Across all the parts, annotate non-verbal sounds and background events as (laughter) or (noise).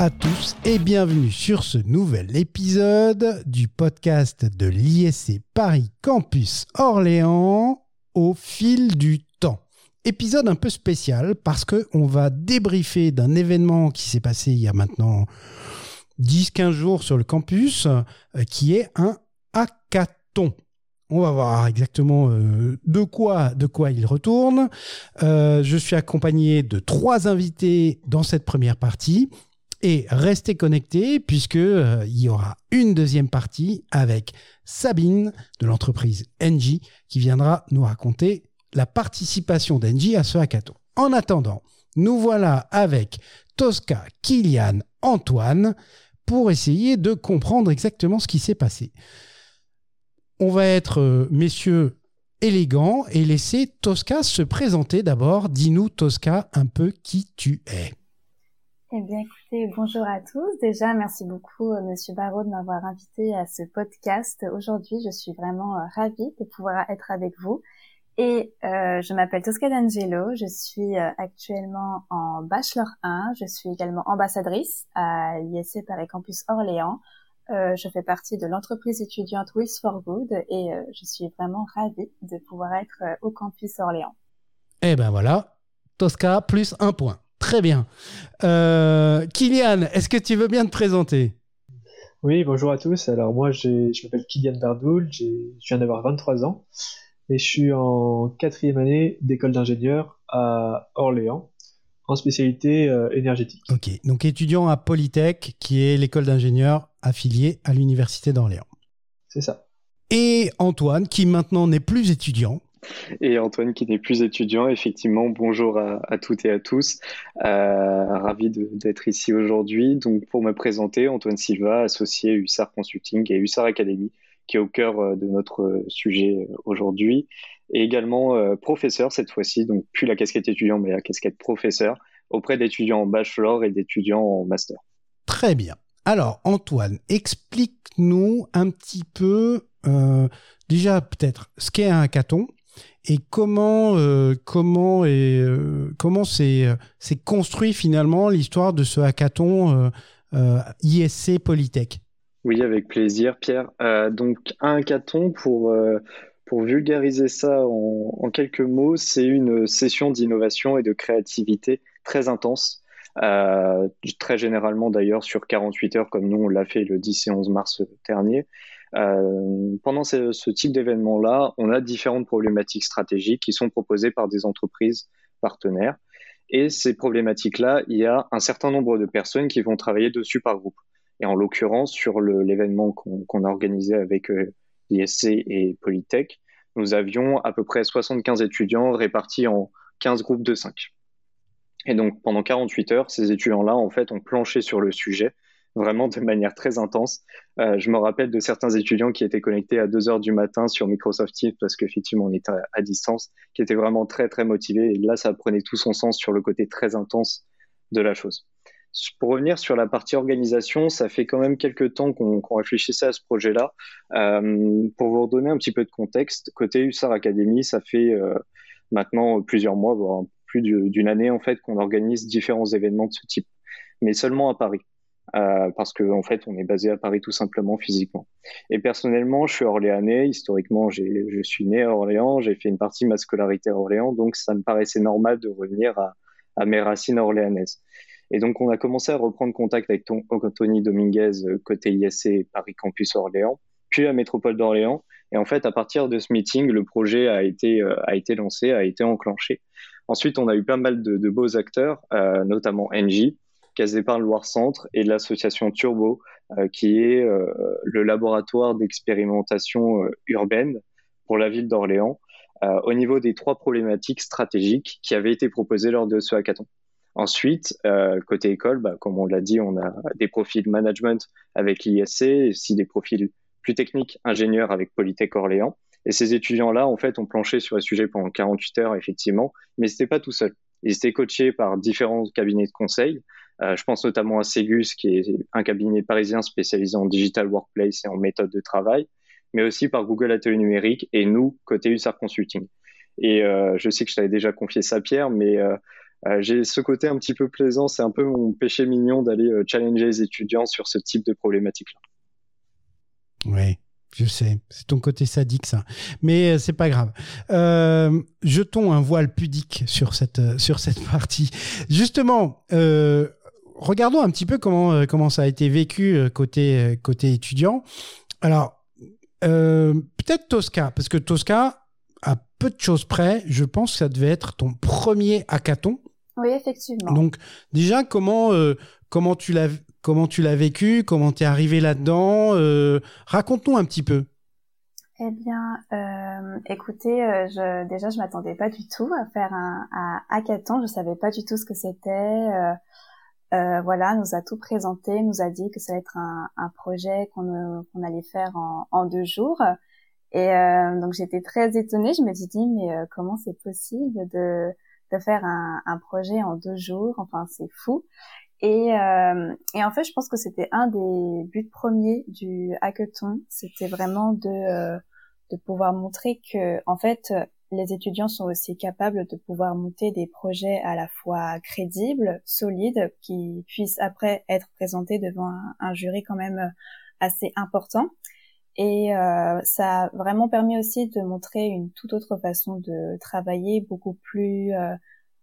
à tous et bienvenue sur ce nouvel épisode du podcast de l'ISC Paris Campus Orléans au fil du temps. Épisode un peu spécial parce que on va débriefer d'un événement qui s'est passé il y a maintenant 10-15 jours sur le campus euh, qui est un hackathon. On va voir exactement euh, de quoi de quoi il retourne. Euh, je suis accompagné de trois invités dans cette première partie et restez connectés puisque euh, il y aura une deuxième partie avec Sabine de l'entreprise Engie qui viendra nous raconter la participation d'Engie à ce hackathon. En attendant, nous voilà avec Tosca, Kylian, Antoine pour essayer de comprendre exactement ce qui s'est passé on va être, euh, messieurs, élégants et laisser Tosca se présenter d'abord. Dis-nous, Tosca, un peu qui tu es. Eh bien, écoutez, bonjour à tous. Déjà, merci beaucoup, euh, Monsieur Barraud, de m'avoir invité à ce podcast. Aujourd'hui, je suis vraiment euh, ravie de pouvoir être avec vous. Et je m'appelle Tosca D'Angelo. Je suis actuellement en Bachelor 1. Je suis également ambassadrice à l'ISC Paris Campus Orléans euh, je fais partie de l'entreprise étudiante With for Good et euh, je suis vraiment ravie de pouvoir être euh, au campus Orléans. Eh ben voilà, Tosca plus un point. Très bien. Kylian, est-ce que tu veux bien te présenter? Oui, bonjour à tous. Alors moi, je m'appelle Kylian Bardoul, je viens d'avoir 23 ans et je suis en quatrième année d'école d'ingénieur à Orléans en spécialité énergétique. Ok, donc étudiant à Polytech, qui est l'école d'ingénieurs affilié à l'Université d'Orléans. C'est ça. Et Antoine, qui maintenant n'est plus étudiant. Et Antoine, qui n'est plus étudiant, effectivement, bonjour à, toutes et à tous. Euh, ravi d'être ici aujourd'hui. Donc, pour me présenter, Antoine Silva, associé USAR Consulting et USAR Academy, qui est au cœur euh, de notre sujet aujourd'hui. Et également euh, professeur cette fois-ci, donc plus la casquette étudiant, mais la casquette professeur, auprès d'étudiants en bachelor et d'étudiants en master. Très bien. Alors, Antoine, explique-nous un petit peu, euh, déjà peut-être, ce qu'est un hackathon et comment euh, comment euh, comment c'est construit finalement l'histoire de ce hackathon ISC Polytech? Oui, avec plaisir, Pierre. donc, un hackathon pour pour vulgariser ça en, quelques mots, c'est une session d'innovation et de créativité très intense euh, très généralement d'ailleurs sur 48 heures comme nous on l'a fait le 10 et 11 mars dernier. Euh, pendant ce, type d'événement-là, on a différentes problématiques stratégiques qui sont proposées par des entreprises partenaires. Et ces problématiques-là, il y a un certain nombre de personnes qui vont travailler dessus par groupe. Et en l'occurrence, sur l'événement qu'on a organisé avec euh, l'ISC et Polytech, nous avions à peu près 75 étudiants répartis en 15 groupes de 5. Et donc pendant 48 heures, ces étudiants-là, en fait, ont planché sur le sujet vraiment de manière très intense. Euh, je me rappelle de certains étudiants qui étaient connectés à 2 heures du matin sur Microsoft Teams parce qu'effectivement on était à, distance, qui étaient vraiment très très motivés. Et là, ça prenait tout son sens sur le côté très intense de la chose. Pour revenir sur la partie organisation, ça fait quand même quelques temps qu'on réfléchissait à ce projet-là. Euh, pour vous redonner un petit peu de contexte, côté USAR Academy, ça fait euh, maintenant plusieurs mois, voire plus d'une année en fait qu'on organise différents événements de ce type, mais seulement à Paris. Euh, parce qu'en en fait, on est basé à Paris tout simplement physiquement. Et personnellement, je suis orléanais. Historiquement, je suis né à Orléans. J'ai fait une partie de ma scolarité à Orléans, donc ça me paraissait normal de revenir à, mes racines orléanaises. Et donc, on a commencé à reprendre contact avec ton, Anthony Dominguez euh, côté ISC Paris Campus Orléans, puis la métropole d'Orléans. Et en fait, à partir de ce meeting, le projet a été, euh, lancé, a été enclenché. Ensuite, on a eu pas mal de, beaux acteurs, notamment Engie, Caisse d'épargne Loire Centre et l'association Turbo, euh, qui est euh, le laboratoire d'expérimentation urbaine pour la ville d'Orléans, au niveau des trois problématiques stratégiques qui avaient été proposées lors de ce hackathon. Ensuite, côté école, bah, comme on l'a dit, on a des profils management avec l'ISC, et aussi des profils plus techniques, ingénieurs avec Polytech Orléans. Et ces étudiants-là, en fait, ont planché sur le sujet pendant 48 heures, effectivement, mais c'était pas tout seul. Ils étaient coachés par différents cabinets de conseil. Euh, je pense notamment à Segus, qui est un cabinet parisien spécialisé en digital workplace et en méthode de travail, mais aussi par Google Atelier Numérique et nous, côté USAR Consulting. Et euh, je sais que je t'avais déjà confié ça, Pierre, mais euh, j'ai ce côté un petit peu plaisant, c'est un peu mon péché mignon d'aller challenger les étudiants sur ce type de problématique-là. Oui, je sais, c'est ton côté sadique ça, mais c'est pas grave. jetons un voile pudique sur cette sur cette (laughs) partie. Justement, regardons un petit peu comment comment ça a été vécu côté côté étudiant. Alors peut-être Tosca, parce que Tosca, à peu de choses près, je pense que ça devait être ton premier hackathon. Oui, effectivement. Donc déjà, comment euh, comment tu l'as comment tu l'as vécu, comment tu es arrivé là-dedans euh, Raconte-nous un petit peu. Eh bien, euh, écoutez, je, déjà, je m'attendais pas du tout à faire un, un, hackathon. Je savais pas du tout ce que c'était. Voilà, nous a tout présenté, nous a dit que ça allait être un, un projet qu'on qu'on allait faire en, en deux jours. Et euh, donc j'étais très étonnée. Je me suis dit mais euh, comment c'est possible de, de faire un, un, projet en deux jours? Enfin c'est fou. Et, euh, et en fait je pense que c'était un des buts premiers du hackathon. C'était vraiment de euh, de pouvoir montrer que en fait les étudiants sont aussi capables de pouvoir monter des projets à la fois crédibles, solides, qui puissent après être présentés devant un, jury quand même assez important. Et euh, ça a vraiment permis aussi de montrer une toute autre façon de travailler, beaucoup plus euh,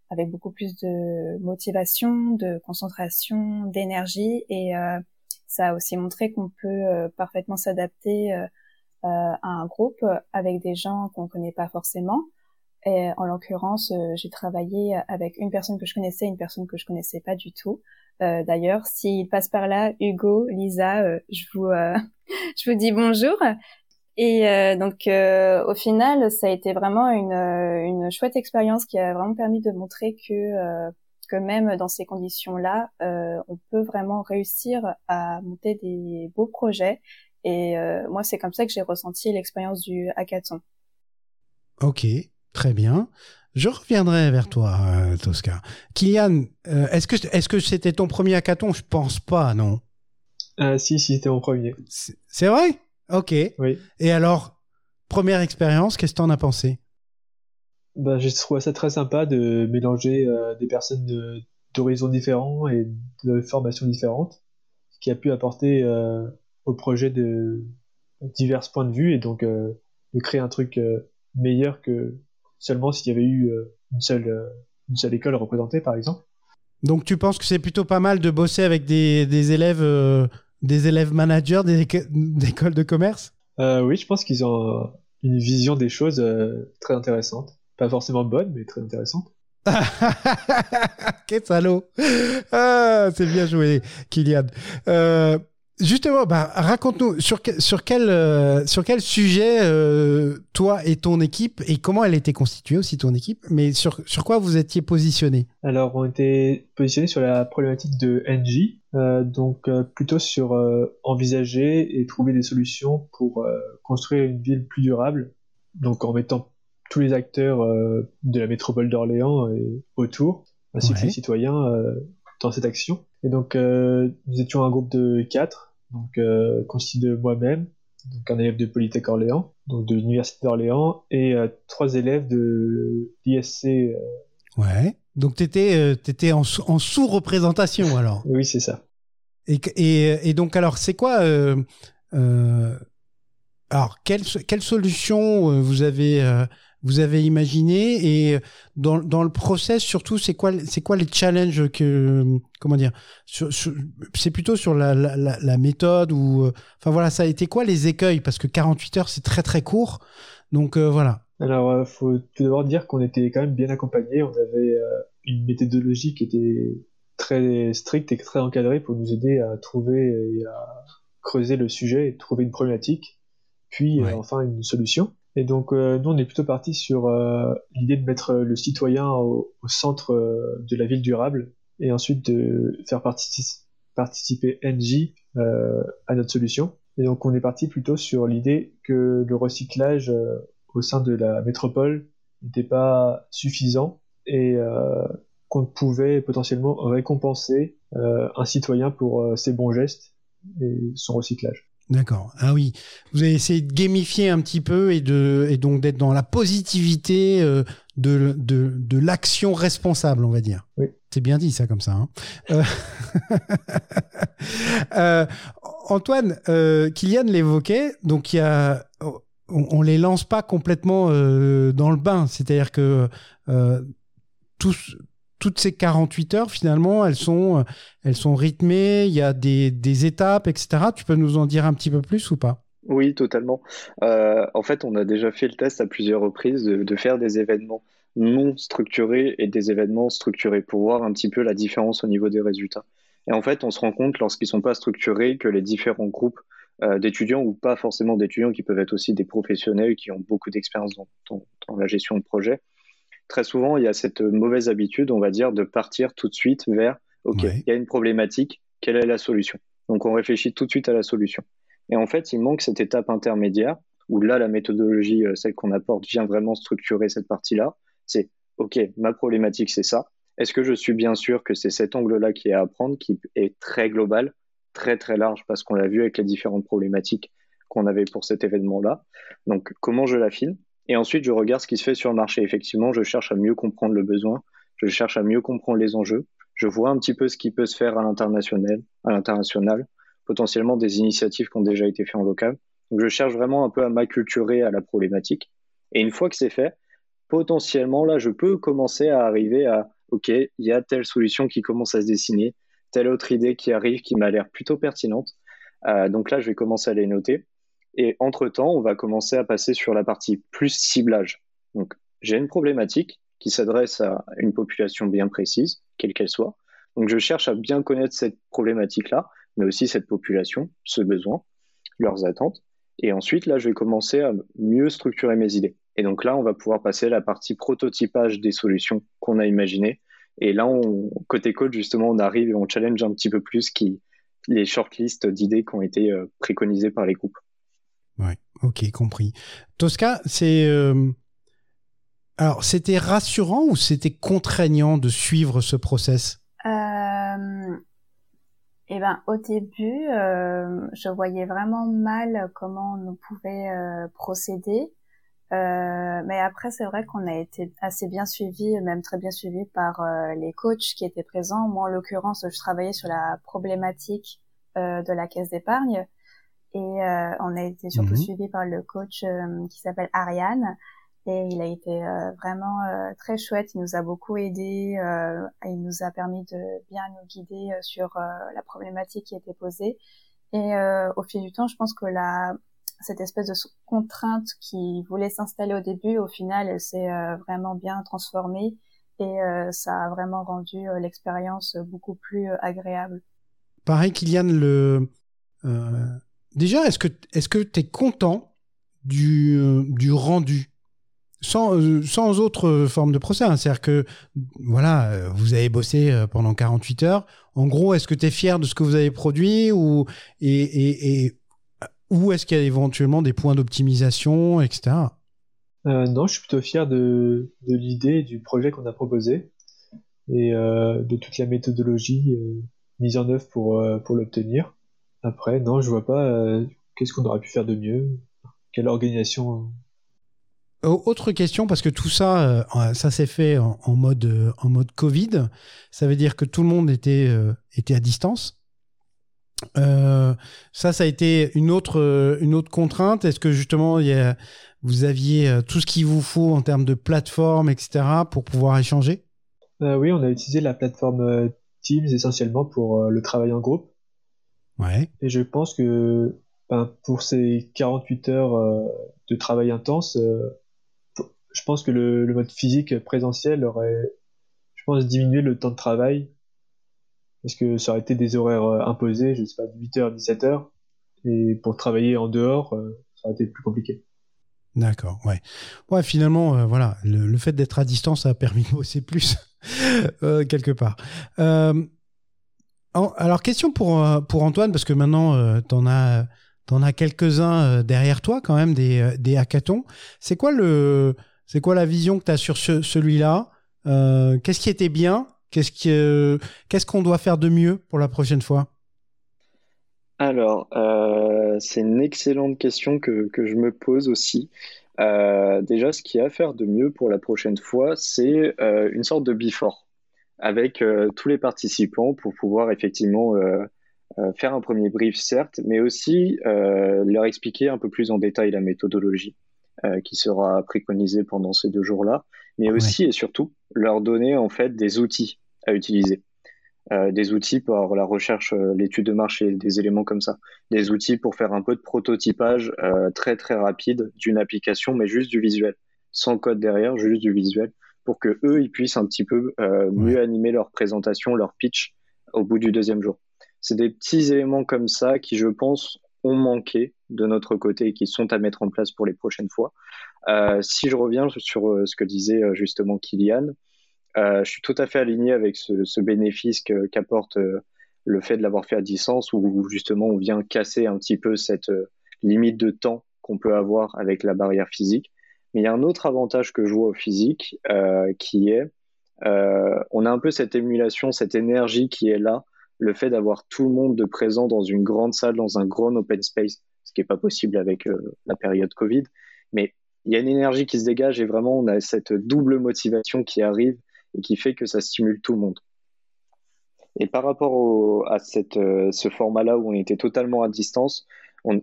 avec beaucoup plus de motivation, de concentration, d'énergie. Et euh, ça a aussi montré qu'on peut parfaitement s'adapter à un groupe avec des gens qu'on connaît pas forcément. Et en l'occurrence, j'ai travaillé avec une personne que je connaissais, une personne que je connaissais pas du tout. Euh, D'ailleurs, s'il passe par là, Hugo, Lisa, je vous (laughs) je vous dis bonjour. Et euh, donc euh, au final, ça a été vraiment une, euh, une chouette expérience qui a vraiment permis de montrer que que même dans ces conditions-là, on peut vraiment réussir à monter des beaux projets. Et moi, c'est comme ça que j'ai ressenti l'expérience du hackathon. Ok, très bien. Je reviendrai vers toi, Tosca. Kylian, est-ce que est-ce que c'était ton premier hackathon? Je pense pas, non. Ah, si, si, c'était mon premier. C'est vrai? Ok. Oui. Et alors, première expérience, qu'est-ce que t'en as pensé? Bah, J'ai trouvé ça très sympa de mélanger euh, des personnes d'horizons différents et de formations différentes, ce qui a pu apporter euh, au projet de divers points de vue et donc euh, de créer un truc meilleur que seulement s'il y avait eu une, seule, une seule école représentée, par exemple. Donc tu penses que c'est plutôt pas mal de bosser avec des, des élèves des élèves managers (laughs) d'écoles de commerce? Euh, Oui, je pense qu'ils ont une vision des choses euh, très intéressante. Pas forcément bonne, mais très intéressante. (laughs) Quel salaud ah, C'est bien joué, Kylian. Euh, Justement, bah, raconte-nous sur, sur, quel, euh, sur quel sujet euh, toi et ton équipe, et comment elle était constituée aussi ton équipe, mais sur, sur quoi vous étiez positionné? Alors, on était positionné sur la problématique de NJ, euh, donc plutôt sur envisager et trouver des solutions pour construire une ville plus durable, donc en mettant tous les acteurs de la métropole d'Orléans autour, ainsi que les citoyens dans cette action. Et donc, nous étions un groupe de quatre donc euh, constitué de moi-même, donc un élève de Polytech Orléans, donc de l'université d'Orléans, et euh, trois élèves de l'ISC. Euh. Ouais. Donc tu étais, étais, en, en sous-représentation alors. oui, c'est ça. Et, et, et, donc alors c'est quoi alors, quelle, quelle solution vous avez vous avez imaginé et dans, dans le process surtout c'est quoi c'est quoi les challenges que comment dire c'est plutôt sur la, la, la, méthode ou euh, enfin voilà ça a été quoi les écueils? Parce que 48 heures c'est très très court. Donc euh, voilà. Alors il euh, faut tout d'abord dire qu'on était quand même bien accompagné on avait une méthodologie qui était très stricte et très encadrée pour nous aider à trouver et à creuser le sujet et trouver une problématique puis enfin une solution et donc, euh, nous, on est plutôt parti sur euh, l'idée de mettre le citoyen au, centre euh, de la ville durable et ensuite de faire participer NJ à notre solution. Et donc, on est parti plutôt sur l'idée que le recyclage au sein de la métropole n'était pas suffisant et qu'on pouvait potentiellement récompenser un citoyen pour ses bons gestes et son recyclage. D'accord. Ah oui. Vous avez essayé de gamifier un petit peu et, de, et donc d'être dans la positivité euh, de, de, de l'action responsable, on va dire. Oui. C'est bien dit ça comme ça. Hein. Euh, (laughs) euh, Antoine, Kylian l'évoquait, donc il y a, on, ne les lance pas complètement dans le bain, c'est-à-dire que tous, toutes ces 48 heures, finalement, elles sont, elles sont rythmées, il y a des, étapes, etc. Tu peux nous en dire un petit peu plus ou pas? Oui, totalement. Euh, en fait, on a déjà fait le test à plusieurs reprises de, de, faire des événements non structurés et des événements structurés pour voir un petit peu la différence au niveau des résultats. Et en fait, on se rend compte lorsqu'ils ne sont pas structurés que les différents groupes euh, d'étudiants ou pas forcément d'étudiants qui peuvent être aussi des professionnels qui ont beaucoup d'expérience dans, dans, dans, la gestion de projet, très souvent, il y a cette mauvaise habitude, on va dire, de partir tout de suite vers, OK, il y a une problématique, quelle est la solution? Donc, on réfléchit tout de suite à la solution. Et en fait, il manque cette étape intermédiaire où là, la méthodologie, euh, celle qu'on apporte, vient vraiment structurer cette partie-là. C'est, OK, ma problématique, c'est ça. Est-ce que je suis bien sûr que c'est cet angle-là qui est à apprendre, qui est très global, très très large, parce qu'on l'a vu avec les différentes problématiques qu'on avait pour cet événement-là? Donc, comment je l'affine? Et ensuite, je regarde ce qui se fait sur le marché. Effectivement, je cherche à mieux comprendre le besoin, je cherche à mieux comprendre les enjeux, je vois un petit peu ce qui peut se faire à l'international, à l'international, potentiellement des initiatives qui ont déjà été faites en local. Donc, je cherche vraiment un peu à m'acculturer à la problématique. Et une fois que c'est fait, potentiellement, là, je peux commencer à arriver à, OK, il y a telle solution qui commence à se dessiner, telle autre idée qui arrive qui m'a l'air plutôt pertinente. Euh, donc là, je vais commencer à les noter. Et entre-temps, on va commencer à passer sur la partie plus ciblage. Donc, j'ai une problématique qui s'adresse à une population bien précise, quelle qu'elle soit. Donc, je cherche à bien connaître cette problématique-là, mais aussi cette population, ce besoin, leurs attentes. Et ensuite, là, je vais commencer à mieux structurer mes idées. Et donc là, on va pouvoir passer à la partie prototypage des solutions qu'on a imaginées. Et là, on, côté code, justement, on arrive et on challenge un petit peu plus qui, les shortlists d'idées qui ont été euh, préconisées par les groupes. Ouais, ok, compris. Tosca, c'est. Euh, alors, c'était rassurant ou c'était contraignant de suivre ce process? Euh... Eh ben, au début, euh, je voyais vraiment mal comment on pouvait euh, procéder. Mais après, c'est vrai qu'on a été assez bien suivi, même très bien suivi par les coachs qui étaient présents. Moi, en l'occurrence, je travaillais sur la problématique de la caisse d'épargne. Et euh, on a été surtout mhm. suivi par le coach euh, qui s'appelle Ariane. Et il a été euh, vraiment très chouette. Il nous a beaucoup aidé. il nous a permis de bien nous guider sur la problématique qui était posée. Et au fil du temps, je pense que la, cette espèce de contrainte qui voulait s'installer au début, au final, elle s'est vraiment bien transformée et ça a vraiment rendu l'expérience beaucoup plus agréable. Pareil, Kylian, le, Déjà, est-ce que est-ce que tu es content du, euh, du rendu? Sans, euh, sans autre forme de procès. Hein. C'est-à-dire que, voilà, euh, vous avez bossé pendant 48 heures. En gros, est-ce que tu es fier de ce que vous avez produit ou, et, et, ou est-ce qu'il y a éventuellement des points d'optimisation, etc. non, je suis plutôt fier de, de l'idée du projet qu'on a proposé et de toute la méthodologie mise en œuvre pour, pour l'obtenir. Après, non, je vois pas euh, qu'est-ce qu'on aurait pu faire de mieux? Quelle organisation? Autre question, parce que tout ça, euh, ça s'est fait en, mode, euh, en mode Covid. Ça veut dire que tout le monde était, était à distance. ça, ça a été une autre, une autre contrainte. Est-ce que justement, vous aviez tout ce qu'il vous faut en termes de plateforme, etc., pour pouvoir échanger? Oui, on a utilisé la plateforme Teams essentiellement pour le travail en groupe. Et je pense que ben, pour ces 48 heures euh, de travail intense, euh, je pense que le, mode physique présentiel aurait, je pense, diminué le temps de travail. Parce que ça aurait été des horaires euh, imposés, je sais pas, de 8h, 17h. Et pour travailler en dehors, ça aurait été plus compliqué. D'accord, ouais. Ouais, finalement, voilà, le, fait d'être à distance a permis de bosser plus, (laughs) quelque part. Alors, question pour, euh, pour Antoine, parce que maintenant, euh, tu en as, as quelques-uns euh, derrière toi, quand même, des, des hackathons. C'est quoi, quoi la vision que tu as sur celui-là? Qu'est-ce qui était bien? Qu'est-ce, qu'est-ce qu'on doit faire de mieux pour la prochaine fois? Alors, c'est une excellente question que, que, je me pose aussi. déjà, ce qu'il y a à faire de mieux pour la prochaine fois, c'est une sorte de before avec tous les participants pour pouvoir effectivement faire un premier brief, certes, mais aussi leur expliquer un peu plus en détail la méthodologie. Euh, qui sera préconisé pendant ces deux jours-là, mais aussi et surtout leur donner en fait des outils à utiliser. Euh, des outils pour la recherche, euh, l'étude de marché, des éléments comme ça. Des outils pour faire un peu de prototypage euh, très très rapide d'une application, mais juste du visuel, sans code derrière, juste du visuel, pour que eux ils puissent un petit peu euh, mieux animer leur présentation, leur pitch au bout du deuxième jour. C'est des petits éléments comme ça qui, je pense, ont manqué de notre côté et qui sont à mettre en place pour les prochaines fois. Euh, si je reviens sur euh, ce que disait justement Kylian, je suis tout à fait aligné avec ce, bénéfice qu'apporte le fait de l'avoir fait à distance, où justement on vient casser un petit peu cette limite de temps qu'on peut avoir avec la barrière physique. Mais il y a un autre avantage que je vois au physique, qui est, on a un peu cette émulation, cette énergie qui est là, le fait d'avoir tout le monde de présent dans une grande salle, dans un grand open space, ce qui n'est pas possible avec euh, la période Covid. Mais il y a une énergie qui se dégage et vraiment on a cette double motivation qui arrive et qui fait que ça stimule tout le monde. Et par rapport à cette, euh, ce format-là où on était totalement à distance, on,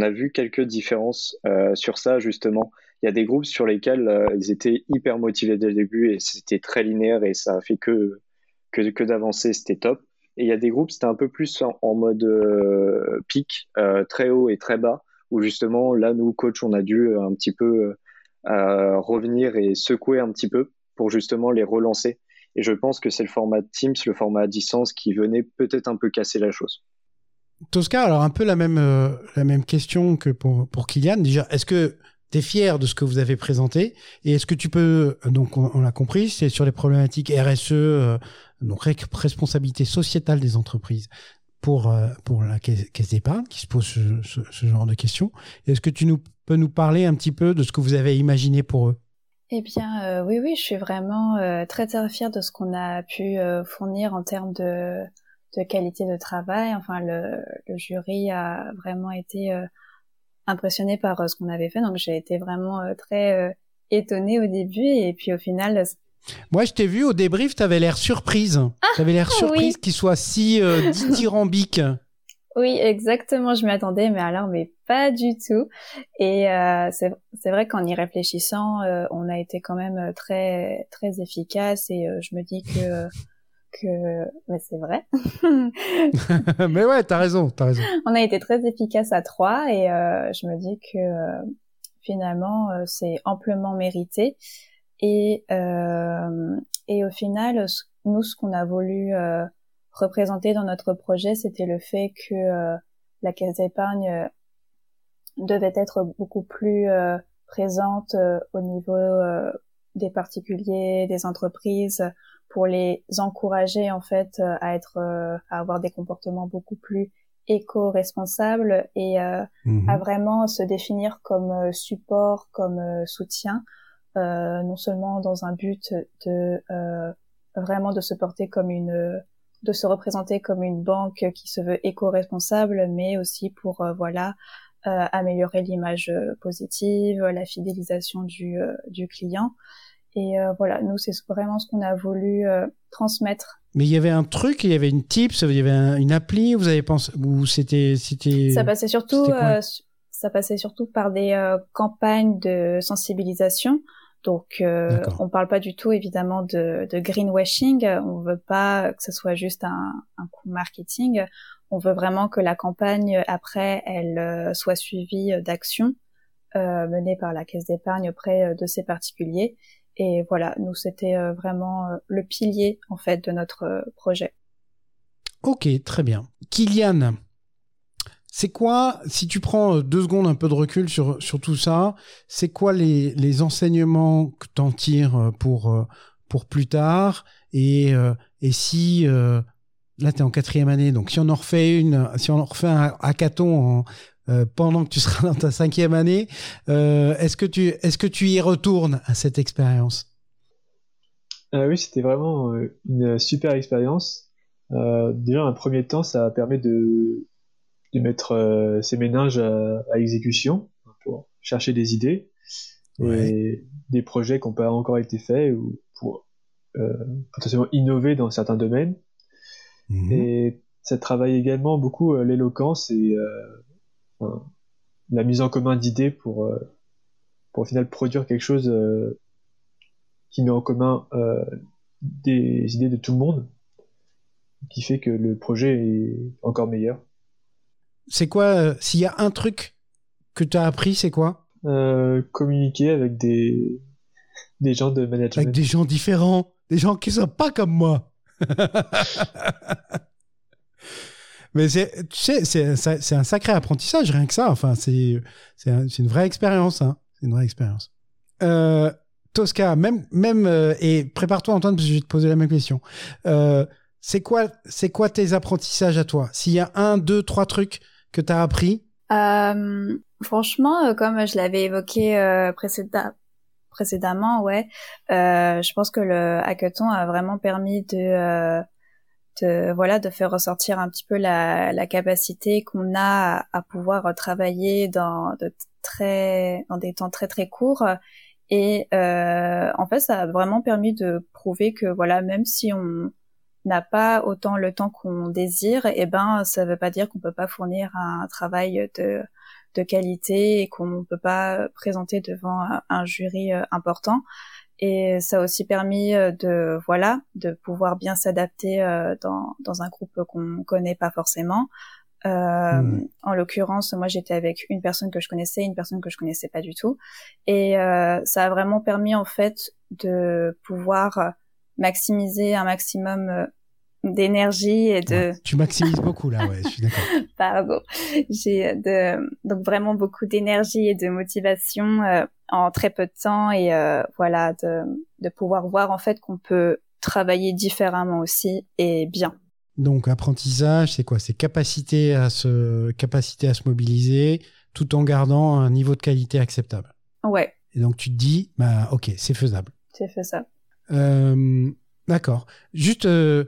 a vu quelques différences euh, sur ça justement. Il y a des groupes sur lesquels ils étaient hyper motivés dès le début et c'était très linéaire et ça a fait que, que, que d'avancer, c'était top. Et il y a des groupes, c'était un peu plus en, mode euh, pic, euh, très haut et très bas, où justement, là, nous, coach, on a dû euh, un petit peu revenir et secouer un petit peu pour justement les relancer. Et je pense que c'est le format Teams, le format à distance qui venait peut-être un peu casser la chose. Tosca, alors un peu la même, la même question que pour, pour Kylian. Déjà, est-ce que tu es fier de ce que vous avez présenté Et est-ce que tu peux, donc on, l'a compris, c'est sur les problématiques RSE, donc responsabilité sociétale des entreprises pour, euh, pour la caisse, d'épargne qui se pose ce, genre de questions. Est-ce que tu peux nous parler un petit peu de ce que vous avez imaginé pour eux? Eh bien, euh, oui, oui, je suis vraiment euh, très très fière de ce qu'on a pu fournir en termes de, qualité de travail. Enfin, le jury a vraiment été impressionné par ce qu'on avait fait, donc j'ai été vraiment très étonnée au début et puis au final moi, je t'ai vu au débrief, tu avais l'air surprise. Ah, tu avais l'air surprise qu'il soit si euh, (laughs) dithyrambique. Oui, exactement, je m'y attendais, mais alors, mais pas du tout. Et euh, c'est vrai qu'en y réfléchissant, euh, on a été quand même très très efficace et je me dis que (laughs) que mais c'est vrai. (laughs) mais ouais, t'as raison, t'as raison. On a été très efficace à trois et je me dis que finalement c'est amplement mérité. Et, euh, et au final, nous, ce qu'on a voulu euh, représenter dans notre projet, c'était le fait que euh, la caisse d'épargne devait être beaucoup plus présente au niveau des particuliers, des entreprises, pour les encourager en fait à être, à avoir des comportements beaucoup plus éco-responsables et mmh à vraiment se définir comme support, comme soutien euh, non seulement dans un but de euh, vraiment de se porter comme une de se représenter comme une banque qui se veut éco-responsable, mais aussi pour euh, voilà améliorer l'image positive, la fidélisation du, du client. Et voilà, nous c'est vraiment ce qu'on a voulu transmettre. Mais il y avait un truc, il y avait une tips, il y avait une appli, vous avez pensé, ou c'était, c'était. Ça passait surtout, ça passait surtout par des campagnes de sensibilisation. Donc, euh, on parle pas du tout évidemment de, de, greenwashing. On veut pas que ce soit juste un, un coup marketing. On veut vraiment que la campagne après, elle euh, soit suivie d'actions euh, menées par la caisse d'épargne auprès euh, de ces particuliers. Et voilà, nous c'était vraiment le pilier en fait de notre projet. Ok, très bien. Kylian, c'est quoi, si tu prends euh, deux secondes un peu de recul sur, sur tout ça, c'est quoi les, les enseignements que tu en tires euh, pour, euh, pour plus tard? Et, et si, là tu es en quatrième année, donc si on en refait une, si on en refait un hackathon pendant que tu seras dans ta cinquième année, est-ce que, tu, est-ce que tu y retournes à cette expérience? Oui, c'était vraiment une super expérience. déjà, un premier temps, ça permet de de mettre ses méninges à, exécution pour chercher des idées et des projets qui n'ont pas encore été faits ou pour potentiellement innover dans certains domaines. Mhm. Et ça travaille également beaucoup l'éloquence et la mise en commun d'idées pour, pour au final produire quelque chose qui met en commun des idées de tout le monde, qui fait que le projet est encore meilleur. C'est quoi, euh, s'il y a un truc que tu as appris, c'est quoi? Euh, Communiquer avec des, des gens de management. Avec des gens différents, des gens qui sont pas comme moi. (laughs) Mais c'est, tu sais, c'est, un sacré apprentissage, rien que ça. Enfin, c'est, une vraie expérience. Hein. Une vraie expérience. Euh, Tosca, même, même euh, et prépare-toi Antoine parce que je vais te poser la même question. Euh, c'est quoi, quoi tes apprentissages à toi? S'il y a un, deux, trois trucs que tu as appris Franchement, comme je l'avais évoqué précédemment, ouais, je pense que le hackathon a vraiment permis de de, voilà de faire ressortir un petit peu la, la capacité qu'on a à, à, pouvoir travailler dans de très dans des temps très très courts. Et euh, en fait, ça a vraiment permis de prouver que voilà, même si on n'a pas autant le temps qu'on désire, et eh ben ça ne veut pas dire qu'on peut pas fournir un travail de, de qualité et qu'on ne peut pas présenter devant un jury euh, important. Et ça a aussi permis euh, de voilà de pouvoir bien s'adapter euh, dans, dans un groupe qu'on connaît pas forcément, euh, hmm. En l'occurrence, moi j'étais avec une personne que je connaissais, une personne que je connaissais pas du tout, et euh, ça a vraiment permis en fait de pouvoir maximiser un maximum euh, d'énergie et de. tu maximises beaucoup là, ouais, je suis d'accord. (laughs) Pardon. J'ai de donc vraiment beaucoup d'énergie et de motivation en très peu de temps et voilà de de pouvoir voir en fait qu'on peut travailler différemment aussi et bien. Donc apprentissage, c'est quoi? C'est capacité à se capacité à se mobiliser tout en gardant un niveau de qualité acceptable. Ouais. Et donc tu te dis, bah ok, c'est faisable. C'est faisable. Euh, D'accord. Juste, euh,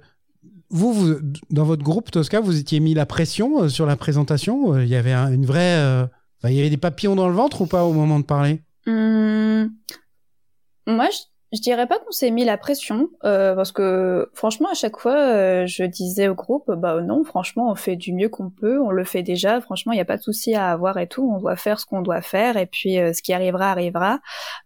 vous, vous, dans votre groupe Tosca, vous étiez mis la pression euh, sur la présentation. Euh, il y avait une vraie, il y avait des papillons dans le ventre ou pas au moment de parler? Hum, Moi, je dirais pas qu'on s'est mis la pression euh, parce que franchement à chaque fois euh, je disais au groupe bah non franchement on fait du mieux qu'on peut on le fait déjà franchement il n'y a pas de souci à avoir et tout on doit faire ce qu'on doit faire et puis euh, ce qui arrivera arrivera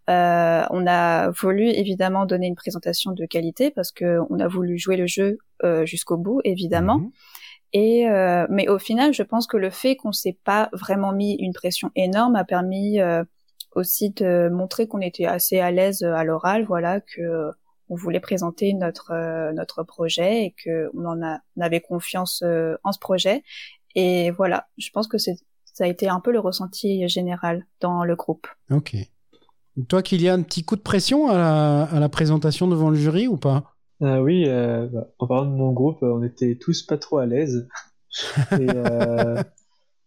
on a voulu évidemment donner une présentation de qualité parce que on a voulu jouer le jeu jusqu'au bout évidemment mhm. Et mais au final, je pense que le fait qu'on s'est pas vraiment mis une pression énorme a permis aussi de montrer qu'on était assez à l'aise à l'oral, voilà, que on voulait présenter notre euh, notre projet et que on en a, on avait confiance euh, en ce projet. Et voilà, je pense que c'est ça a été un peu le ressenti général dans le groupe. Ok. Toi, qu'il y a un petit coup de pression à la, à la présentation devant le jury ou pas? Euh, Oui, bah, en parlant de mon groupe, on était tous pas trop à l'aise. (laughs) et,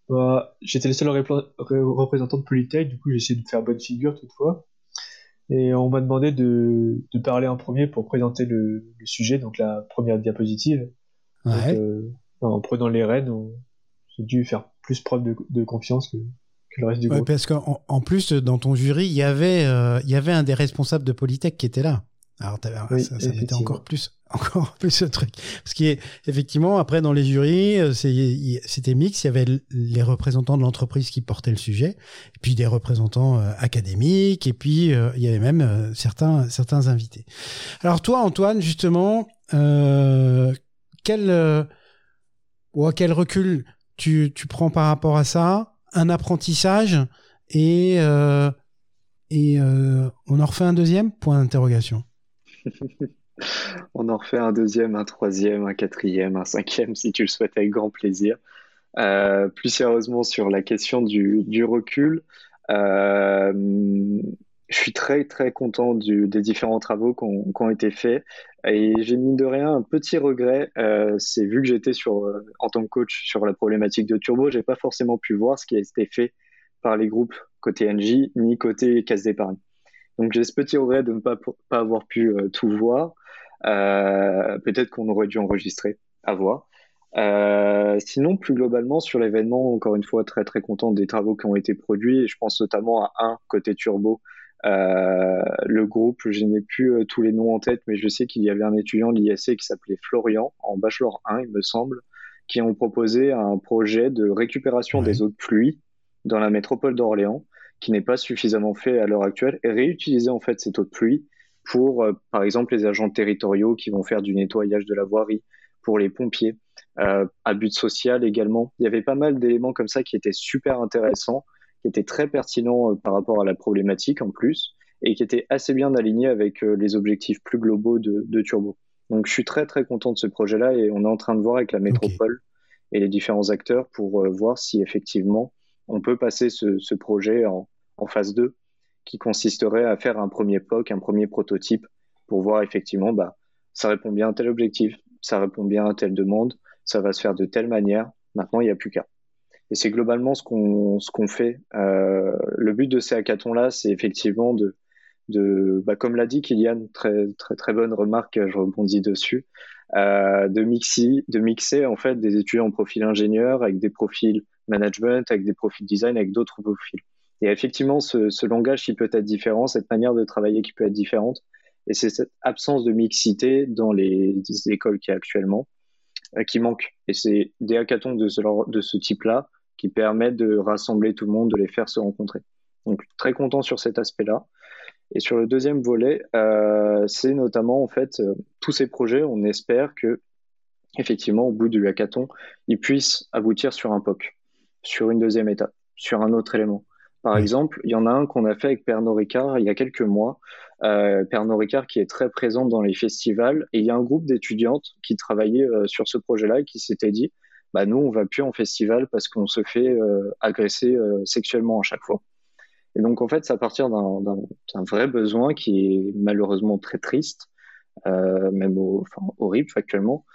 bah, j'étais le seul représentant de Polytech, du coup j'ai essayé de faire bonne figure toutefois. Et on m'a demandé de, de, parler en premier pour présenter le, le, sujet, donc la première diapositive. Ouais. Euh, en prenant les rênes, j'ai dû faire plus preuve de, de confiance que, que, le reste du ouais, groupe. Parce qu'en en plus, dans ton jury, il y avait, euh, il y avait un des responsables de Polytech qui était là. Alors ça, ça mettait encore plus, (laughs) encore plus ce truc. Parce qu'effectivement, après dans les jurys, euh, c'était mix. Il y avait les représentants de l'entreprise qui portaient le sujet, et puis des représentants euh, académiques, et puis euh, il y avait même certains certains invités. Alors toi, Antoine, justement, quel ou quel recul tu, tu prends par rapport à ça? Un apprentissage et et on en refait un deuxième? Point d'interrogation. (laughs) On en refait un deuxième, un troisième, un quatrième, un cinquième, si tu le souhaites, avec grand plaisir. Euh, plus sérieusement sur la question du, recul, euh, je suis très très content des différents travaux qui ont, été faits et j'ai mis de rien un petit regret, euh, c'est vu que j'étais en tant que coach sur la problématique de Turbo, j'ai pas forcément pu voir ce qui a été fait par les groupes côté NJ ni côté casse d'épargne. Donc j'ai ce petit regret de ne pas, pas avoir pu euh, tout voir. Euh, peut-être qu'on aurait dû enregistrer, à voir. sinon, plus globalement, sur l'événement, encore une fois, très très content des travaux qui ont été produits. Et je pense notamment à un côté turbo. le groupe, je n'ai plus tous les noms en tête, mais je sais qu'il y avait un étudiant de l'ISC qui s'appelait Florian, en bachelor 1, il me semble, qui ont proposé un projet de récupération des eaux de pluie dans la métropole d'Orléans, qui n'est pas suffisamment fait à l'heure actuelle, et réutiliser en fait cette eau de pluie pour, euh, par exemple, les agents territoriaux qui vont faire du nettoyage de la voirie, pour les pompiers, euh, à but social également. Il y avait pas mal d'éléments comme ça qui étaient super intéressants, qui étaient très pertinents euh, par rapport à la problématique en plus, et qui étaient assez bien alignés avec les objectifs plus globaux de, de Turbo. Donc je suis très très content de ce projet-là et on est en train de voir avec la métropole et les différents acteurs pour voir si effectivement on peut passer ce, ce projet en, en, phase 2 qui consisterait à faire un premier POC, un premier prototype pour voir effectivement bah, ça répond bien à tel objectif, ça répond bien à telle demande, ça va se faire de telle manière. Maintenant, il n'y a plus qu'à. Et c'est globalement ce qu'on ce fait. Euh, le but de ces hackathons là, c'est effectivement de de, bah, comme l'a dit Kylian, très très très bonne remarque, je rebondis dessus, euh, de mixer, de mixer en fait des étudiants en profil ingénieur avec des profils management, avec des profils design, avec d'autres profils. Et effectivement, ce, langage qui peut être différent, cette manière de travailler qui peut être différente, et c'est cette absence de mixité dans les, écoles qui est actuellement euh, qui manque. Et c'est des hackathons de ce, de ce type-là qui permettent de rassembler tout le monde, de les faire se rencontrer. Donc très content sur cet aspect-là. Et sur le deuxième volet, euh, c'est notamment en fait euh, tous ces projets, on espère que effectivement au bout du hackathon, ils puissent aboutir sur un POC, sur une deuxième étape, sur un autre élément. Par exemple, il y en a un qu'on a fait avec Pernod Ricard il y a quelques mois. Euh, Pernod Ricard qui est très présent dans les festivals et il y a un groupe d'étudiantes qui travaillait euh, sur ce projet-là et qui s'était dit, bah nous on va plus en festival parce qu'on se fait euh, agresser sexuellement à chaque fois. Et donc, en fait, c'est à partir d'un vrai besoin qui est malheureusement très triste, euh, même enfin, horrible factuellement,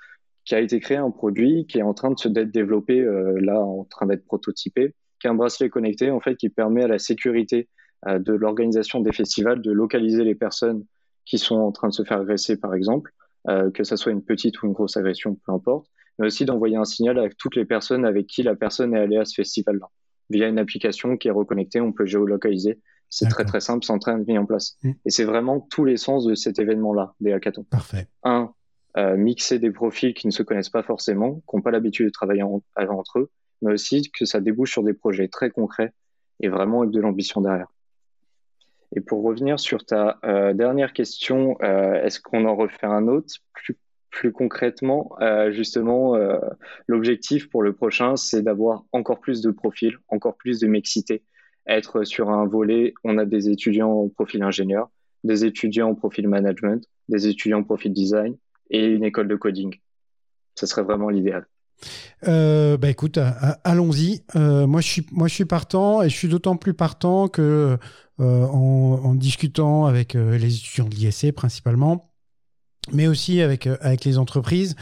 qui a été créé un produit qui est en train de se d'être développé, euh, là, en train d'être prototypé, qui est un bracelet connecté, en fait, qui permet à la sécurité euh, de l'organisation des festivals de localiser les personnes qui sont en train de se faire agresser, par exemple, euh, que ça soit une petite ou une grosse agression, peu importe, mais aussi d'envoyer un signal à toutes les personnes avec qui la personne est allée à ce festival-là via une application qui est reconnectée, on peut géolocaliser. C'est très très simple, c'est en train de mis en place. Mm. Et c'est vraiment tous les sens de cet événement-là, des hackathons. Parfait. Un, euh, mixer des profils qui ne se connaissent pas forcément, qui n'ont pas l'habitude de travailler entre eux, mais aussi que ça débouche sur des projets très concrets et vraiment avec de l'ambition derrière. Et pour revenir sur ta euh, dernière question, euh, est-ce qu'on en refait un autre plus concrètement, euh, justement, l'objectif pour le prochain, c'est d'avoir encore plus de profils, encore plus de mixité. Être sur un volet, on a des étudiants au profil ingénieur, des étudiants au profil management, des étudiants au profil design et une école de coding. Ce serait vraiment l'idéal. Euh, bah écoute, allons-y. moi, je suis, moi, je suis partant et je suis d'autant plus partant que en, en, discutant avec les étudiants de l'ISC principalement, mais aussi avec, euh, avec les entreprises.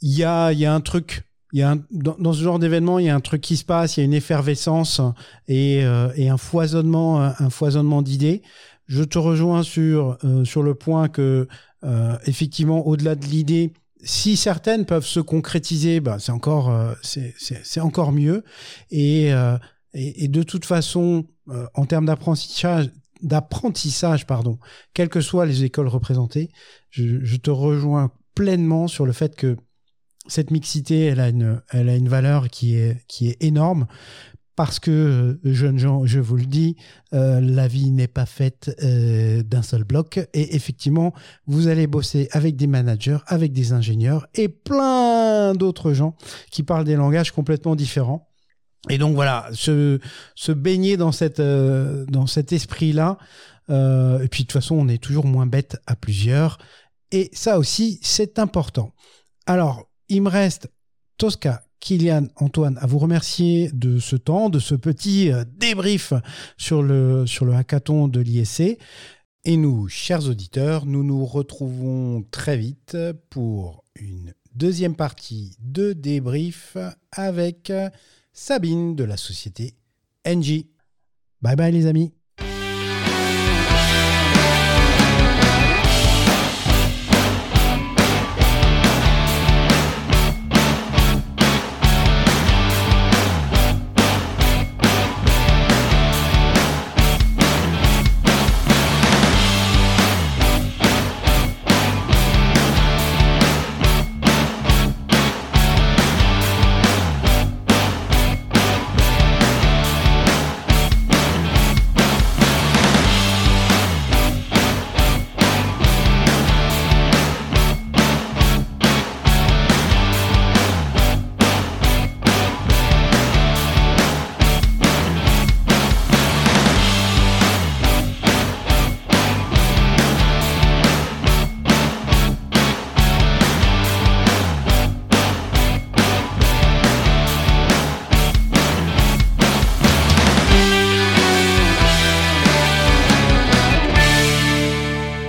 Il y a, y a un truc y a dans, ce genre d'événement, il y a un truc qui se passe, il y a une effervescence et, euh, un foisonnement, un foisonnement d'idées. Je te rejoins sur euh, sur le point que effectivement, au-delà de l'idée, si certaines peuvent se concrétiser, bah, c'est encore c'est encore mieux. Et, et, de toute façon, en termes d'apprentissage, pardon, quelles que soient les écoles représentées, je, te rejoins pleinement sur le fait que cette mixité, elle a une, valeur qui est énorme. Parce que, euh, jeunes gens, je vous le dis, euh, la vie n'est pas faite euh, d'un seul bloc. Et effectivement, vous allez bosser avec des managers, avec des ingénieurs et plein d'autres gens qui parlent des langages complètement différents. Et donc voilà, se, se baigner dans, cette, dans cet esprit-là. et puis de toute façon, on est toujours moins bête à plusieurs. Et ça aussi, c'est important. Alors, il me reste Tosca, Kylian, Antoine, à vous remercier de ce temps, de ce petit euh, débrief sur le, sur hackathon de l'ISC. Et nous, chers auditeurs, nous nous retrouvons très vite pour une deuxième partie de débrief avec Sabine de la société NG. Bye bye les amis.